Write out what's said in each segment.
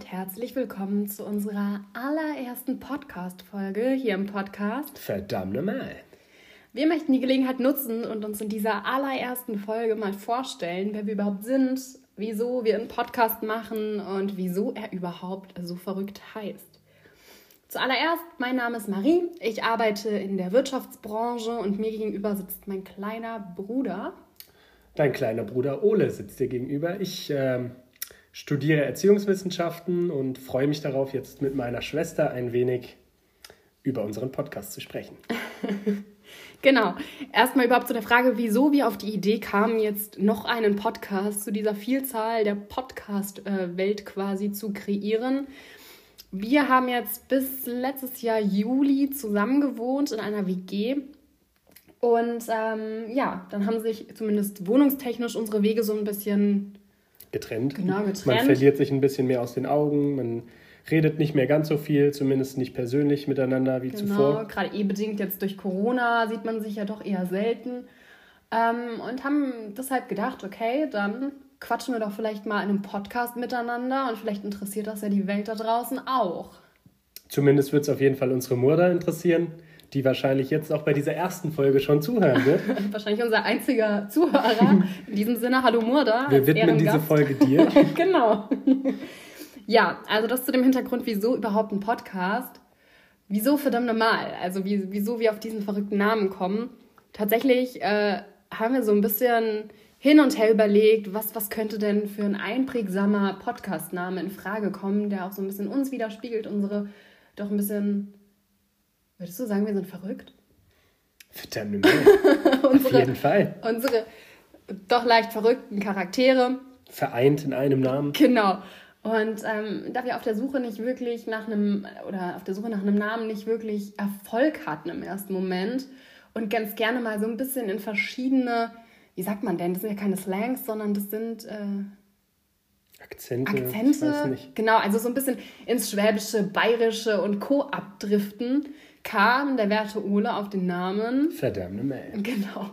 herzlich willkommen zu unserer allerersten Podcast-Folge hier im Podcast. Verdammt nochmal. Wir möchten die Gelegenheit nutzen und uns in dieser allerersten Folge mal vorstellen, wer wir überhaupt sind, wieso wir einen Podcast machen und wieso er überhaupt so verrückt heißt. Zuallererst, mein Name ist Marie. Ich arbeite in der Wirtschaftsbranche und mir gegenüber sitzt mein kleiner Bruder. Dein kleiner Bruder Ole sitzt dir gegenüber. Ich äh, studiere Erziehungswissenschaften und freue mich darauf, jetzt mit meiner Schwester ein wenig über unseren Podcast zu sprechen. genau. Erstmal überhaupt zu der Frage, wieso wir auf die Idee kamen, jetzt noch einen Podcast zu dieser Vielzahl der Podcast-Welt quasi zu kreieren. Wir haben jetzt bis letztes Jahr Juli zusammen gewohnt in einer WG. Und ähm, ja, dann haben sich zumindest wohnungstechnisch unsere Wege so ein bisschen getrennt. Genau, getrennt. Man verliert sich ein bisschen mehr aus den Augen, man redet nicht mehr ganz so viel, zumindest nicht persönlich miteinander wie genau, zuvor. Gerade eh bedingt jetzt durch Corona sieht man sich ja doch eher selten. Ähm, und haben deshalb gedacht, okay, dann quatschen wir doch vielleicht mal in einem Podcast miteinander und vielleicht interessiert das ja die Welt da draußen auch. Zumindest wird es auf jeden Fall unsere Mutter interessieren, die wahrscheinlich jetzt auch bei dieser ersten Folge schon zuhören wird. wahrscheinlich unser einziger Zuhörer. In diesem Sinne, hallo Murda. Wir widmen diese Folge dir. genau. Ja, also das zu dem Hintergrund, wieso überhaupt ein Podcast? Wieso verdammt normal? Also wie, wieso wir auf diesen verrückten Namen kommen. Tatsächlich äh, haben wir so ein bisschen hin und her überlegt, was, was könnte denn für ein einprägsamer Podcast-Name in Frage kommen, der auch so ein bisschen uns widerspiegelt, unsere doch ein bisschen, würdest du sagen, wir sind verrückt? Verdammt, unsere, Auf jeden Fall. Unsere doch leicht verrückten Charaktere. Vereint in einem Namen. Genau. Und ähm, da wir auf der Suche nicht wirklich nach einem, oder auf der Suche nach einem Namen nicht wirklich Erfolg hatten im ersten Moment und ganz gerne mal so ein bisschen in verschiedene wie sagt man denn? Das sind ja keine Slangs, sondern das sind äh, Akzente. Akzente. Genau, also so ein bisschen ins Schwäbische, Bayerische und Co. abdriften, kam der werte Ole auf den Namen. Verdammte Mail. Genau.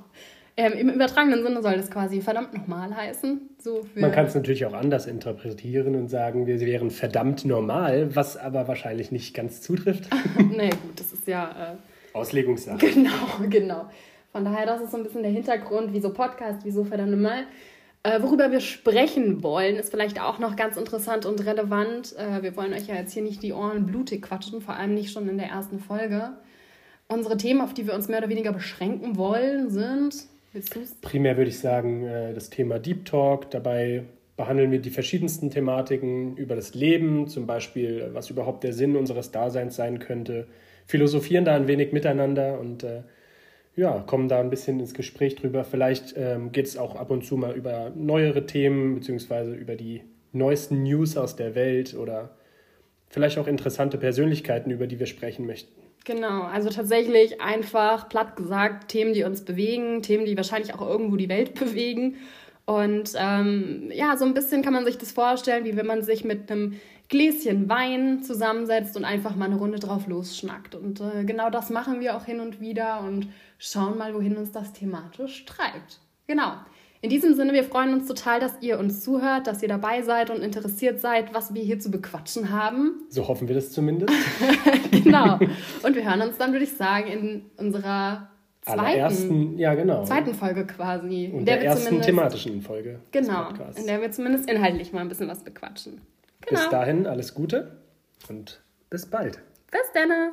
Ähm, Im übertragenen Sinne soll das quasi verdammt nochmal heißen. So Man kann es natürlich auch anders interpretieren und sagen, wir wären verdammt normal, was aber wahrscheinlich nicht ganz zutrifft. nee, gut, das ist ja. Äh, Auslegungssache. Genau, genau. Von daher, das ist so ein bisschen der Hintergrund, wieso Podcast, wieso verdammt mal. Äh, worüber wir sprechen wollen, ist vielleicht auch noch ganz interessant und relevant. Äh, wir wollen euch ja jetzt hier nicht die Ohren blutig quatschen, vor allem nicht schon in der ersten Folge. Unsere Themen, auf die wir uns mehr oder weniger beschränken wollen, sind. Primär würde ich sagen, äh, das Thema Deep Talk. Dabei behandeln wir die verschiedensten Thematiken über das Leben, zum Beispiel, was überhaupt der Sinn unseres Daseins sein könnte. Philosophieren da ein wenig miteinander und äh, ja, kommen da ein bisschen ins Gespräch drüber. Vielleicht ähm, geht es auch ab und zu mal über neuere Themen, beziehungsweise über die neuesten News aus der Welt oder vielleicht auch interessante Persönlichkeiten, über die wir sprechen möchten. Genau, also tatsächlich einfach platt gesagt Themen, die uns bewegen, Themen, die wahrscheinlich auch irgendwo die Welt bewegen. Und ähm, ja, so ein bisschen kann man sich das vorstellen, wie wenn man sich mit einem Gläschen Wein zusammensetzt und einfach mal eine Runde drauf losschnackt. Und äh, genau das machen wir auch hin und wieder und schauen mal, wohin uns das thematisch treibt. Genau. In diesem Sinne, wir freuen uns total, dass ihr uns zuhört, dass ihr dabei seid und interessiert seid, was wir hier zu bequatschen haben. So hoffen wir das zumindest. genau. Und wir hören uns dann, würde ich sagen, in unserer zweiten, ja, genau. zweiten Folge quasi. In der, der ersten thematischen Folge. Genau. In der wir zumindest inhaltlich mal ein bisschen was bequatschen. Genau. Bis dahin alles Gute und bis bald. Bis dann.